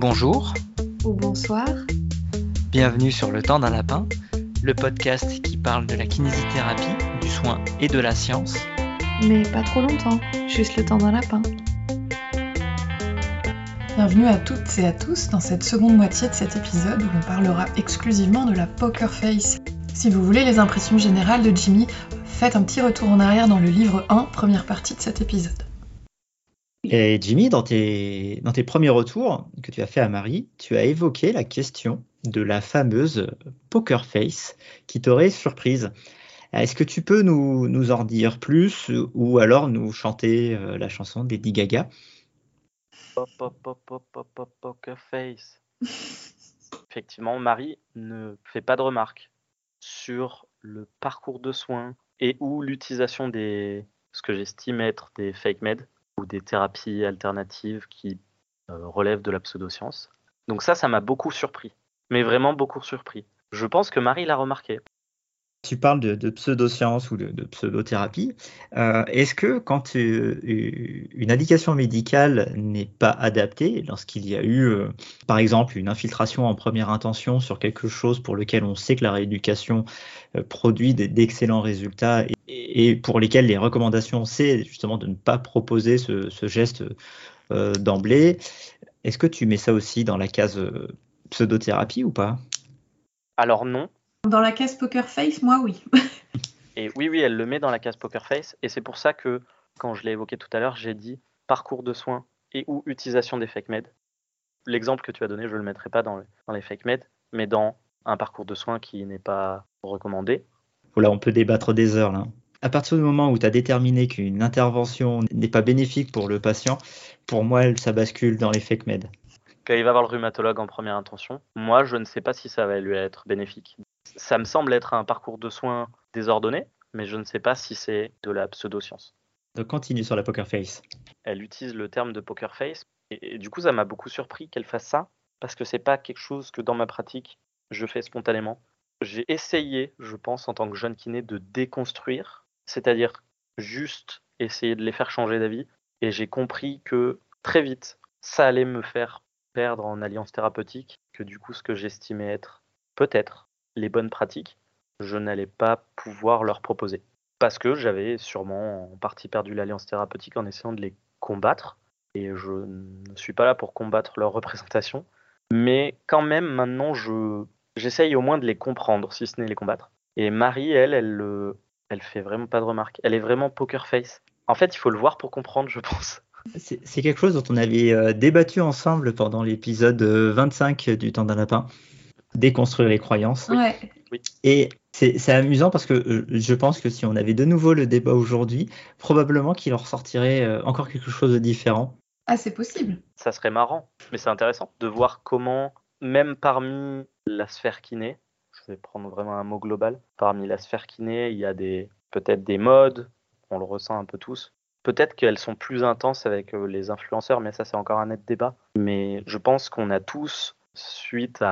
Bonjour. Ou bonsoir. Bienvenue sur Le Temps d'un Lapin, le podcast qui parle de la kinésithérapie, du soin et de la science. Mais pas trop longtemps, juste le temps d'un lapin. Bienvenue à toutes et à tous dans cette seconde moitié de cet épisode où on parlera exclusivement de la poker face. Si vous voulez les impressions générales de Jimmy, faites un petit retour en arrière dans le livre 1, première partie de cet épisode. Et Jimmy, dans tes, dans tes premiers retours que tu as fait à Marie, tu as évoqué la question de la fameuse poker face qui t'aurait surprise. Est-ce que tu peux nous, nous, en dire plus ou alors nous chanter euh, la chanson d'Eddie Gaga? Poker face. Effectivement, Marie ne fait pas de remarques sur le parcours de soins et ou l'utilisation des ce que j'estime être des fake meds ou des thérapies alternatives qui euh, relèvent de la pseudoscience. Donc ça, ça m'a beaucoup surpris, mais vraiment beaucoup surpris. Je pense que Marie l'a remarqué. Tu parles de, de pseudoscience ou de, de pseudothérapie. Euh, Est-ce que quand euh, une indication médicale n'est pas adaptée, lorsqu'il y a eu, par exemple, une infiltration en première intention sur quelque chose pour lequel on sait que la rééducation produit d'excellents résultats et, pour lesquels les recommandations, c'est justement de ne pas proposer ce, ce geste euh, d'emblée, est-ce que tu mets ça aussi dans la case euh, pseudothérapie ou pas? Alors non, dans la case poker face, moi oui. et oui, oui, elle le met dans la case poker face. Et c'est pour ça que, quand je l'ai évoqué tout à l'heure, j'ai dit parcours de soins et ou utilisation des fake meds. L'exemple que tu as donné, je ne le mettrai pas dans, dans les fake meds, mais dans un parcours de soins qui n'est pas recommandé. Là, on peut débattre des heures. Là. À partir du moment où tu as déterminé qu'une intervention n'est pas bénéfique pour le patient, pour moi, ça bascule dans les fake meds. Quand il va voir le rhumatologue en première intention, moi, je ne sais pas si ça va lui être bénéfique ça me semble être un parcours de soins désordonné, mais je ne sais pas si c'est de la pseudoscience. Donc continue sur la poker face. Elle utilise le terme de poker face, et, et du coup ça m'a beaucoup surpris qu'elle fasse ça, parce que c'est pas quelque chose que dans ma pratique je fais spontanément. J'ai essayé, je pense, en tant que jeune kiné, de déconstruire, c'est-à-dire juste essayer de les faire changer d'avis, et j'ai compris que très vite, ça allait me faire perdre en alliance thérapeutique, que du coup ce que j'estimais être peut-être les bonnes pratiques, je n'allais pas pouvoir leur proposer. Parce que j'avais sûrement en partie perdu l'alliance thérapeutique en essayant de les combattre. Et je ne suis pas là pour combattre leur représentation. Mais quand même, maintenant, je, j'essaye au moins de les comprendre, si ce n'est les combattre. Et Marie, elle, elle, elle fait vraiment pas de remarques. Elle est vraiment poker face. En fait, il faut le voir pour comprendre, je pense. C'est quelque chose dont on avait débattu ensemble pendant l'épisode 25 du Temps d'un lapin déconstruire les croyances. Ouais. Oui. Et c'est amusant parce que je pense que si on avait de nouveau le débat aujourd'hui, probablement qu'il en ressortirait encore quelque chose de différent. Ah, c'est possible. Ça serait marrant, mais c'est intéressant de voir comment, même parmi la sphère kiné, vais prendre vraiment un mot global, parmi la sphère kiné, il y a des peut-être des modes, on le ressent un peu tous. Peut-être qu'elles sont plus intenses avec les influenceurs, mais ça c'est encore un net débat. Mais je pense qu'on a tous suite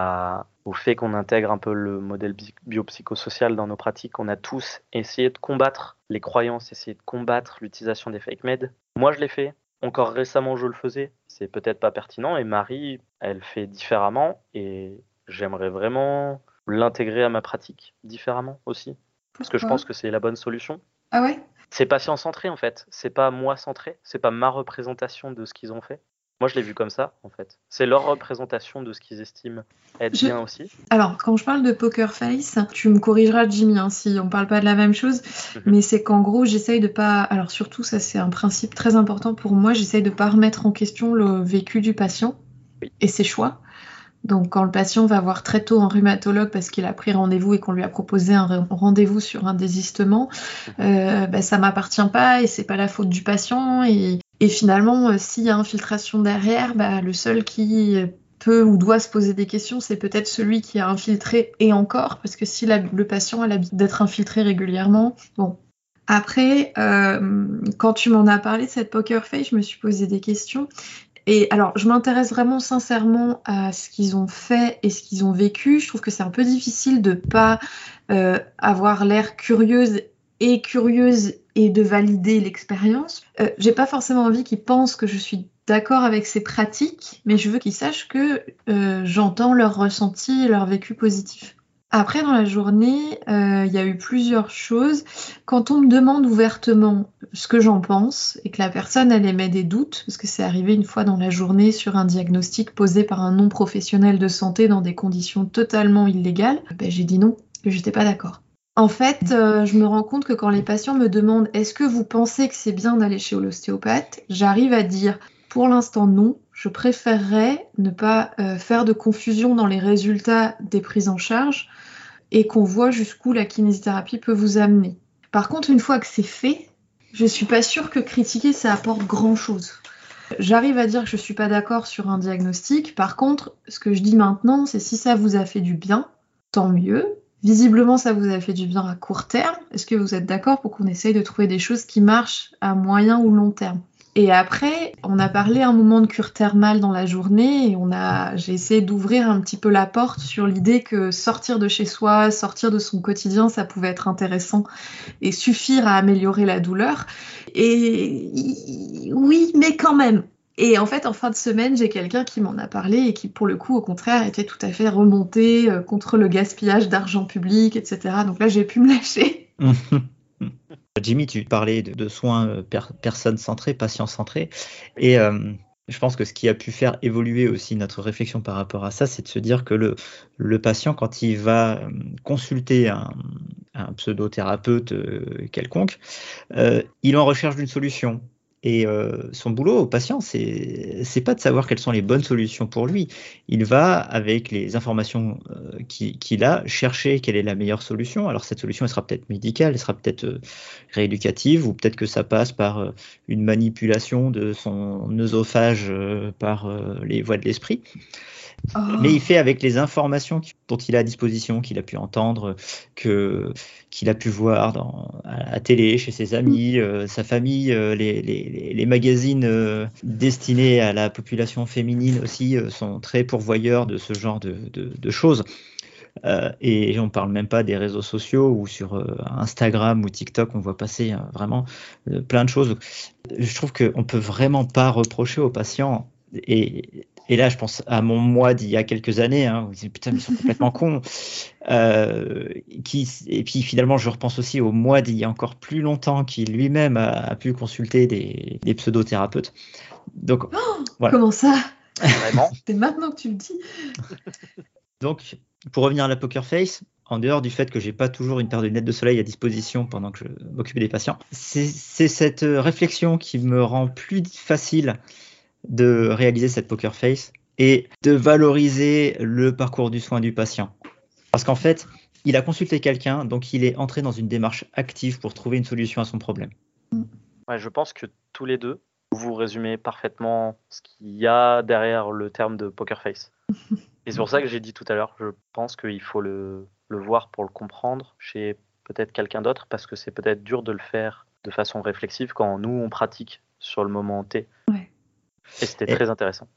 au fait qu'on intègre un peu le modèle biopsychosocial dans nos pratiques, on a tous essayé de combattre les croyances, essayé de combattre l'utilisation des fake meds. Moi, je l'ai fait. Encore récemment, je le faisais. C'est peut-être pas pertinent. Et Marie, elle fait différemment. Et j'aimerais vraiment l'intégrer à ma pratique différemment aussi. Parce que je pense que c'est la bonne solution. Ah ouais? C'est patient centré en fait. C'est pas moi centré. C'est pas ma représentation de ce qu'ils ont fait. Moi, je l'ai vu comme ça, en fait. C'est leur représentation de ce qu'ils estiment être Je- bien aussi. Alors, quand je parle de poker face, tu me corrigeras, Jimmy, hein, si on parle pas de la même chose, Mhm. mais c'est qu'en gros, j'essaye de pas. Alors, surtout, ça, c'est un principe très important pour moi, j'essaye de pas remettre en question le vécu du patient Oui. et ses choix. Donc, quand le patient va voir très tôt un rhumatologue parce qu'il a pris rendez-vous et qu'on lui a proposé un re- rendez-vous sur un désistement, euh, bah, ça m'appartient pas et c'est pas la faute du patient. Et, et finalement, euh, s'il y a infiltration derrière, bah, le seul qui peut ou doit se poser des questions, c'est peut-être celui qui a infiltré et encore, parce que si la- le patient a l'habitude d'être infiltré régulièrement, bon. Après, euh, quand tu m'en as parlé de cette poker face, je me suis posé des questions. Et alors, je m'intéresse vraiment sincèrement à ce qu'ils ont fait et ce qu'ils ont vécu. Je trouve que c'est un peu difficile de pas euh, avoir l'air curieuse et curieuse et de valider l'expérience. Euh, J'ai pas forcément envie qu'ils pensent que je suis d'accord avec ces pratiques, mais je veux qu'ils sachent que euh, j'entends leur ressenti et leur vécu positif. Après, dans la journée, euh, il y a eu plusieurs choses. Quand on me demande ouvertement ce que j'en pense et que la personne, elle émet des doutes, parce que c'est arrivé une fois dans la journée sur un diagnostic posé par un non-professionnel de santé dans des conditions totalement illégales, ben, j'ai dit non, que j'étais pas d'accord. En fait, euh, je me rends compte que quand les patients me demandent est-ce que vous pensez que c'est bien d'aller chez l'ostéopathe, j'arrive à dire pour l'instant non, je préférerais ne pas euh, faire de confusion dans les résultats des prises en charge et qu'on voit jusqu'où la kinésithérapie peut vous amener. Par contre, une fois que c'est fait, je ne suis pas sûre que critiquer ça apporte grand-chose. J'arrive à dire que je ne suis pas d'accord sur un diagnostic. Par contre, ce que je dis maintenant, c'est si ça vous a fait du bien, tant mieux. Visiblement, ça vous a fait du bien à court terme. Est-ce que vous êtes d'accord pour qu'on essaye de trouver des choses qui marchent à moyen ou long terme? Et après, on a parlé un moment de cure thermale dans la journée on j'ai essayé d'ouvrir un petit peu la porte sur l'idée que sortir de chez soi, sortir de son quotidien, ça pouvait être intéressant et suffire à améliorer la douleur. Et oui, mais quand même. Et en fait, en fin de semaine, j'ai quelqu'un qui m'en a parlé et qui, pour le coup, au contraire, était tout à fait remonté euh, contre le gaspillage d'argent public, etc. Donc là, j'ai pu me lâcher. Jimmy, tu parlais de, soins euh, personnes centrés, patients centrés. Et euh, je pense que ce qui a pu faire évoluer aussi notre réflexion par rapport à ça, c'est de se dire que le, patient, quand il va euh, consulter un, pseudothérapeute quelconque, il en recherche d'une solution. Et euh, son boulot au patient, c'est c'est pas de savoir quelles sont les bonnes solutions pour lui. Il va, avec les informations euh, qu'il a, chercher quelle est la meilleure solution. Alors cette solution, elle sera peut-être médicale, elle sera peut-être euh, rééducative, ou peut-être que ça passe par une manipulation de son œsophage par les voies de l'esprit. Oh. Mais il fait avec les informations dont il a à disposition, qu'il a pu entendre, que qu'il a pu voir dans, à la télé, chez ses amis, euh, sa famille, euh, les, les, les, magazines euh, destinés à la population féminine aussi sont très pourvoyeurs de ce genre de, de, de choses. et on ne parle même pas des réseaux sociaux ou sur Instagram ou TikTok, on voit passer vraiment plein de choses. Je trouve qu'on ne peut vraiment pas reprocher aux patients et et là, je pense à mon moi d'il y a quelques années, hein, où ils putain, ils sont complètement cons. Euh, qui, et puis finalement, je repense aussi au moi d'il y a encore plus longtemps, qui lui-même a, pu consulter des, des pseudothérapeutes. Donc, oh, voilà. Comment ça? Vraiment? C'est maintenant que tu le dis. Donc, pour revenir à la poker face, en dehors du fait que j'ai pas toujours une paire de lunettes de soleil à disposition pendant que je m'occupe des patients, c'est cette réflexion qui me rend plus facile de réaliser cette poker face et de valoriser le parcours du soin du patient. Parce qu'en fait, il a consulté quelqu'un, donc il est entré dans une démarche active pour trouver une solution à son problème. je pense que tous les deux, vous résumez parfaitement ce qu'il y a derrière le terme de poker face. Et c'est pour ça que j'ai dit tout à l'heure, je pense qu'il faut le, le, voir pour le comprendre chez peut-être quelqu'un d'autre, parce que c'est peut-être dur de le faire de façon réflexive quand nous, on pratique sur le moment T. Ouais. Et c'était très intéressant.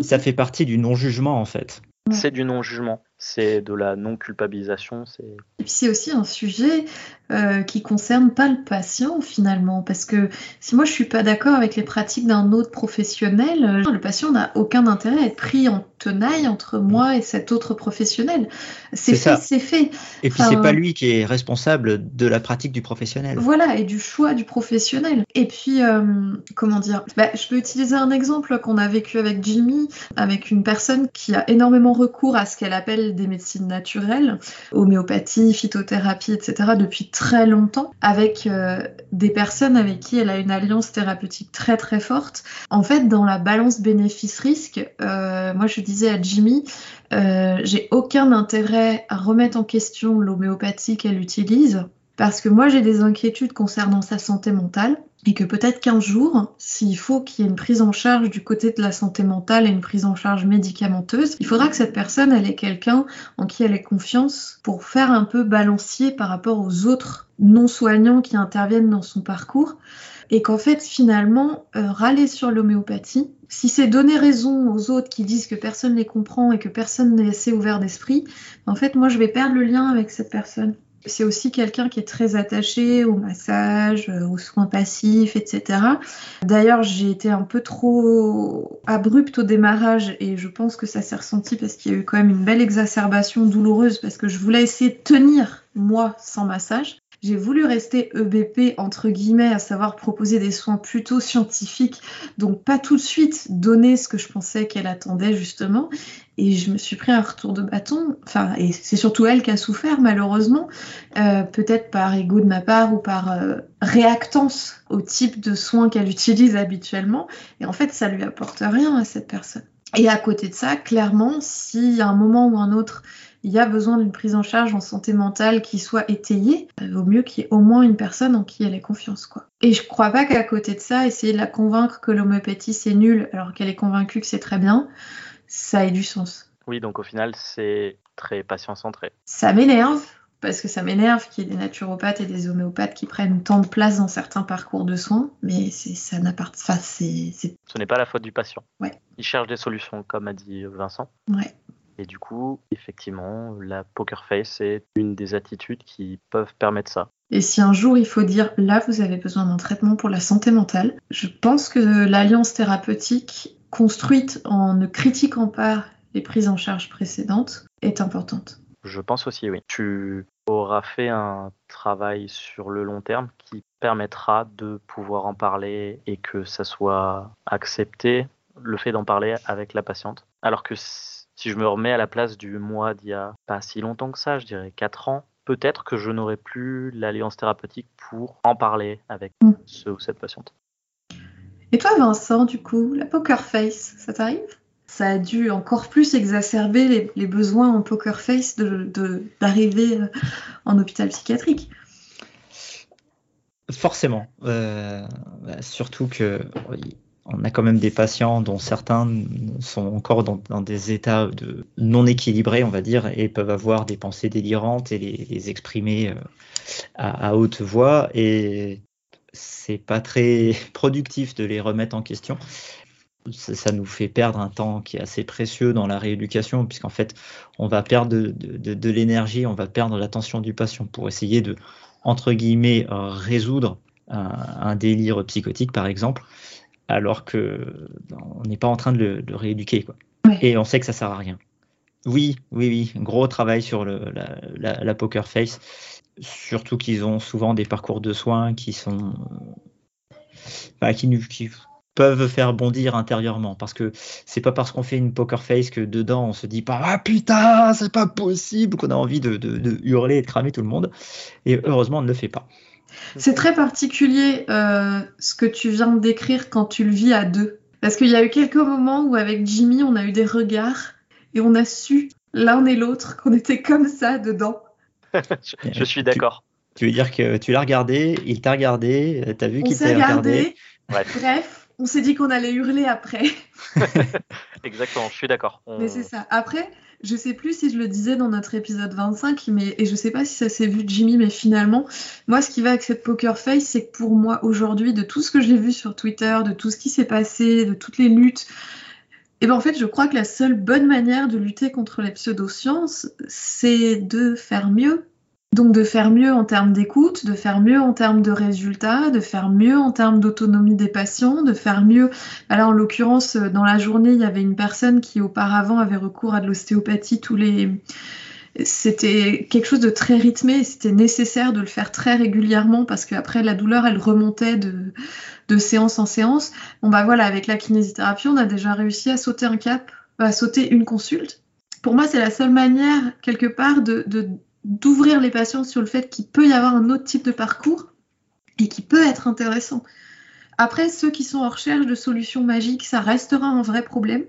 Ça fait partie du non-jugement en fait. C'est du non-jugement c'est de la non-culpabilisation. Et puis c'est aussi un sujet euh, qui concerne pas le patient finalement, parce que si moi je suis pas d'accord avec les pratiques d'un autre professionnel, euh, le patient n'a aucun intérêt à être pris en tenaille entre moi et cet autre professionnel. C'est fait, c'est fait. Et puis c'est pas lui qui est responsable de la pratique du professionnel. Voilà, et du choix du professionnel. Et puis, euh, comment dire? Bah, Je peux utiliser un exemple qu'on a vécu avec Jimmy, avec une personne qui a énormément recours à ce qu'elle appelle des médecines naturelles, homéopathie, phytothérapie, etc., depuis très longtemps, avec euh, des personnes avec qui elle a une alliance thérapeutique très très forte. En fait, dans la balance bénéfice-risque, euh, moi je disais à Jimmy, euh, j'ai aucun intérêt à remettre en question l'homéopathie qu'elle utilise parce que moi j'ai des inquiétudes concernant sa santé mentale et que peut-être qu'un jour, s'il faut qu'il y ait une prise en charge du côté de la santé mentale et une prise en charge médicamenteuse, il faudra que cette personne, elle ait quelqu'un en qui elle ait confiance pour faire un peu balancier par rapport aux autres non-soignants qui interviennent dans son parcours. Et qu'en fait, finalement, euh, râler sur l'homéopathie, si c'est donner raison aux autres qui disent que personne ne les comprend et que personne n'est assez ouvert d'esprit, en fait, moi, je vais perdre le lien avec cette personne. C'est aussi quelqu'un qui est très attaché au massage, euh, aux soins passifs, etc. D'ailleurs, j'ai été un peu trop abrupte au démarrage et je pense que ça s'est ressenti parce qu'il y a eu quand même une belle exacerbation douloureuse parce que je voulais essayer de tenir moi sans massage. J'ai voulu rester EBP entre guillemets, à savoir proposer des soins plutôt scientifiques, donc pas tout de suite donner ce que je pensais qu'elle attendait justement. Et je me suis pris un retour de bâton. Enfin, et c'est surtout elle qui a souffert malheureusement, euh, peut-être par ego de ma part ou par euh, réactance au type de soins qu'elle utilise habituellement. Et en fait, ça lui apporte rien à cette personne. Et à côté de ça, clairement, y a un moment ou un autre, il y a besoin d'une prise en charge en santé mentale qui soit étayée, il euh, vaut mieux qu'il y ait au moins une personne en qui elle ait confiance. Quoi. Et je crois pas qu'à côté de ça, essayer de la convaincre que l'homéopathie c'est nul alors qu'elle est convaincue que c'est très bien, ça ait du sens. Oui, donc au final, c'est très patient-centré. Ça m'énerve, parce que ça m'énerve qu'il y ait des naturopathes et des homéopathes qui prennent tant de place dans certains parcours de soins, mais ça n'appartient c'est, Ce n'est pas la faute du patient. Ouais. Il cherche des solutions, comme a dit Vincent. Ouais. Et du coup, effectivement, la poker face est une des attitudes qui peuvent permettre ça. Et si un jour il faut dire là vous avez besoin d'un traitement pour la santé mentale, je pense que l'alliance thérapeutique construite en ne critiquant pas les prises en charge précédentes est importante. Je pense aussi, oui. Tu auras fait un travail sur le long terme qui permettra de pouvoir en parler et que ça soit accepté, le fait d'en parler avec la patiente. Alors que si je me remets à la place du mois d'il y a pas si longtemps que ça, je dirais 4 ans, peut-être que je n'aurais plus l'alliance thérapeutique pour en parler avec mm. ce ou cette patiente. Et toi, Vincent, du coup, la poker face, ça t'arrive? Ça a dû encore plus exacerber les, besoins en poker face d'arriver de, euh, en hôpital psychiatrique. Forcément. Euh, bah, surtout que on a quand même des patients dont certains sont encore dans, des états non équilibrés, on va dire, et peuvent avoir des pensées délirantes et les, exprimer euh, à, haute voix. Et c'est pas très productif de les remettre en question. Ça, nous fait perdre un temps qui est assez précieux dans la rééducation, puisqu'en fait, on va perdre de, l'énergie, on va perdre l'attention du patient pour essayer de, entre guillemets, résoudre un délire psychotique, par exemple alors que on n'est pas en train de le, rééduquer. Quoi. Et on sait que ça sert à rien. Oui, oui, oui, gros travail sur la, poker face, surtout qu'ils ont souvent des parcours de soins qui sont bah, qui, qui, peuvent faire bondir intérieurement parce que c'est pas parce qu'on fait une poker face que dedans on se dit pas ah putain c'est pas possible qu'on a envie de, de, hurler et de cramer tout le monde et heureusement on ne le fait pas. C'est très particulier euh, ce que tu viens de décrire quand tu le vis à deux. Parce qu'il y a eu quelques moments où avec Jimmy, on a eu des regards et on a su, l'un et l'autre, qu'on était comme ça dedans. je, suis d'accord. Tu, veux dire que tu l'as regardé, il t'a regardé, t'as vu qu'il t'a regardé. Bref, on s'est dit qu'on allait hurler après. Exactement, je suis d'accord. Mais c'est ça. Après, je sais plus si je le disais dans notre épisode 25, mais, et je sais pas si ça s'est vu Jimmy, mais finalement, moi, ce qui va avec cette poker face, c'est que pour moi, aujourd'hui, de tout ce que j'ai vu sur Twitter, de tout ce qui s'est passé, de toutes les luttes, et eh ben en fait, je crois que la seule bonne manière de lutter contre les pseudosciences, c'est de faire mieux, donc de faire mieux en termes d'écoute, de faire mieux en termes de résultats, de faire mieux en termes d'autonomie des patients, de faire mieux. Alors en l'occurrence, dans la journée, il y avait une personne qui auparavant avait recours à de l'ostéopathie tous les. C'était quelque chose de très rythmé c'était nécessaire de le faire très régulièrement parce qu'après la douleur elle remontait de, séance en séance. Bon bah voilà, avec la kinésithérapie, on a déjà réussi à sauter un cap, à sauter une consulte. Pour moi, c'est la seule manière, quelque part, de d'ouvrir les patients sur le fait qu'il peut y avoir un autre type de parcours et qui peut être intéressant. Après, ceux qui sont en recherche de solutions magiques, ça restera un vrai problème.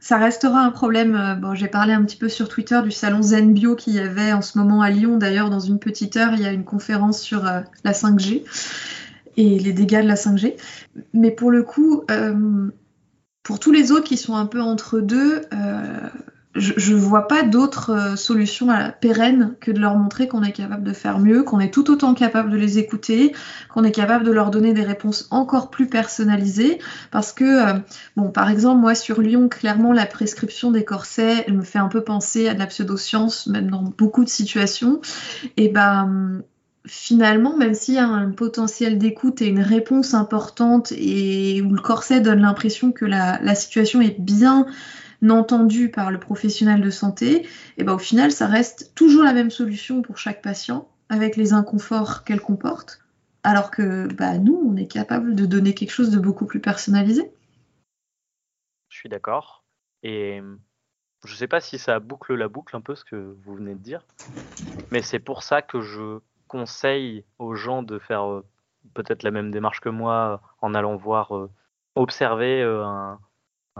Ça restera un problème. Euh, bon, j'ai parlé un petit peu sur Twitter du salon Zen Bio qu'il y avait en ce moment à Lyon. D'ailleurs, dans une petite heure, il y a une conférence sur euh, la 5G et les dégâts de la 5G. Mais pour le coup, euh, pour tous les autres qui sont un peu entre deux, je ne vois pas d'autre euh, solution la pérenne que de leur montrer qu'on est capable de faire mieux, qu'on est tout autant capable de les écouter, qu'on est capable de leur donner des réponses encore plus personnalisées. Parce que, euh, par exemple, moi sur Lyon, clairement, la prescription des corsets, elle me fait un peu penser à de la pseudoscience, même dans beaucoup de situations. Et ben, finalement, même s'il y a un potentiel d'écoute et une réponse importante et où le corset donne l'impression que la situation est bien entendu par le professionnel de santé, et ben au final, ça reste toujours la même solution pour chaque patient, avec les inconforts qu'elle comporte, alors que bah, nous, on est capable de donner quelque chose de beaucoup plus personnalisé. Je suis d'accord. Et je ne sais pas si ça boucle la boucle un peu ce que vous venez de dire, mais c'est pour ça que je conseille aux gens de faire euh, peut-être la même démarche que moi en allant voir, euh, observer euh, un,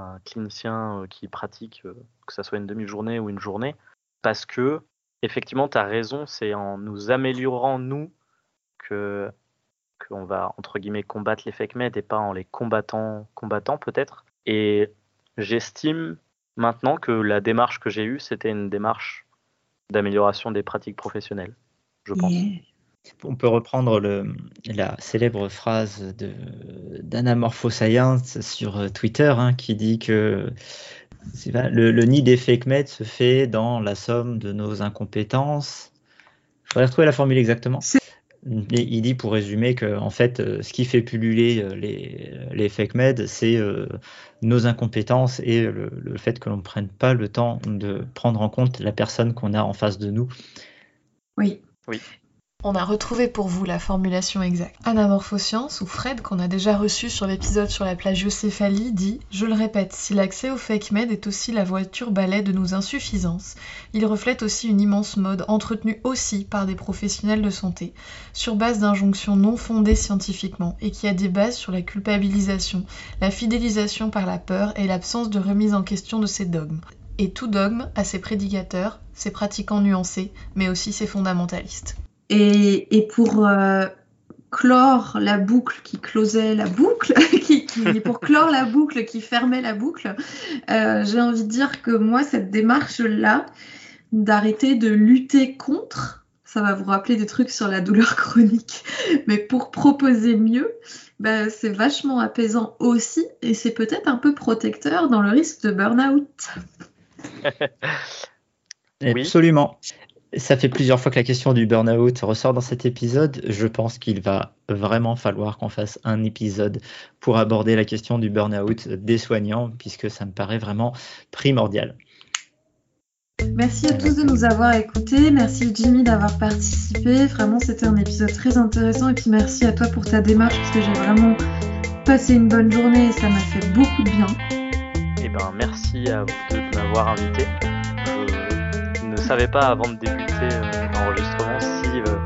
un clinicien euh, qui pratique, euh, que ce soit une demi-journée ou une journée, parce que effectivement, tu as raison, c'est en nous améliorant, nous, que qu'on va, entre guillemets, combattre les fake med et pas en les combattant, combattant peut-être. Et j'estime maintenant que la démarche que j'ai eue, c'était une démarche d'amélioration des pratiques professionnelles, je pense. On peut reprendre le, la célèbre phrase d'Anamorphoscience sur euh, Twitter hein, qui dit que le, le, nid des fake meds se fait dans la somme de nos incompétences. Il faudrait retrouver la formule exactement. il dit pour résumer que en fait, euh, ce qui fait pulluler euh, les, les fake meds, c'est nos incompétences et le, le fait que l'on ne prenne pas le temps de prendre en compte la personne qu'on a en face de nous. Oui. Oui. On a retrouvé pour vous la formulation exacte. Anamorphoscience, ou Fred, qu'on a déjà reçu sur l'épisode sur la plagiocéphalie, dit Je le répète, si l'accès au fake med est aussi la voiture balai de nos insuffisances, il reflète aussi une immense mode entretenue aussi par des professionnels de santé, sur base d'injonctions non fondées scientifiquement et qui a des bases sur la culpabilisation, la fidélisation par la peur et l'absence de remise en question de ces dogmes. Et tout dogme a ses prédicateurs, ses pratiquants nuancés, mais aussi ses fondamentalistes. Et, pour euh, clore la boucle qui closait la boucle, qui, pour clore la boucle qui fermait la boucle, euh, j'ai envie de dire que moi, cette démarche-là, d'arrêter de lutter contre, ça va vous rappeler des trucs sur la douleur chronique, mais pour proposer mieux, bah, c'est vachement apaisant aussi et c'est peut-être un peu protecteur dans le risque de burn-out. Absolument. Ça fait plusieurs fois que la question du burn-out ressort dans cet épisode. Je pense qu'il va vraiment falloir qu'on fasse un épisode pour aborder la question du burn-out des soignants, puisque ça me paraît vraiment primordial. Merci à tous de nous avoir écoutés. Merci Jimmy d'avoir participé. Vraiment, c'était un épisode très intéressant. Et puis merci à toi pour ta démarche, parce que j'ai vraiment passé une bonne journée et ça m'a fait beaucoup de bien. Eh ben, merci à vous deux de m'avoir invité. Je ne savais pas avant de débuter euh, l'enregistrement si euh,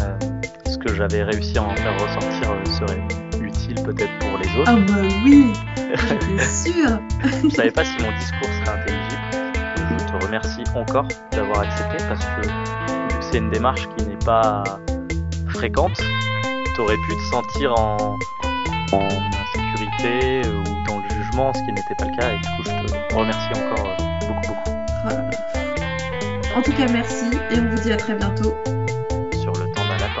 euh, ce que j'avais réussi à en faire ressortir serait utile peut-être pour les autres. Ah bah oui, j'étais sûr. Je savais pas si mon discours serait intelligible. Je te remercie encore d'avoir accepté parce que c'est une démarche qui n'est pas fréquente, tu aurais pu te sentir en, en insécurité ou dans le jugement, ce qui n'était pas le cas. Et du coup, je te remercie encore beaucoup, beaucoup. En tout cas, merci et on vous dit à très bientôt. Sur le temps d'un lapin.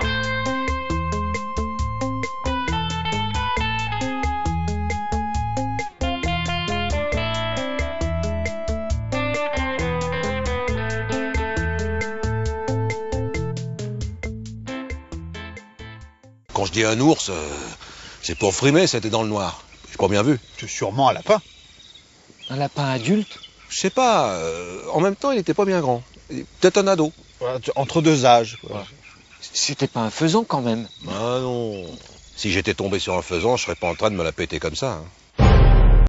Quand je dis un ours, euh, c'est pour frimer, c'était dans le noir. J'ai pas bien vu. C'est sûrement un lapin. Un lapin adulte? Je sais pas, euh, en même temps, il était pas bien grand. Peut-être un ado. Entre deux âges. C'était pas un faisan quand même. Ah non. Si j'étais tombé sur un faisan, je serais pas en train de me la péter comme ça. hein.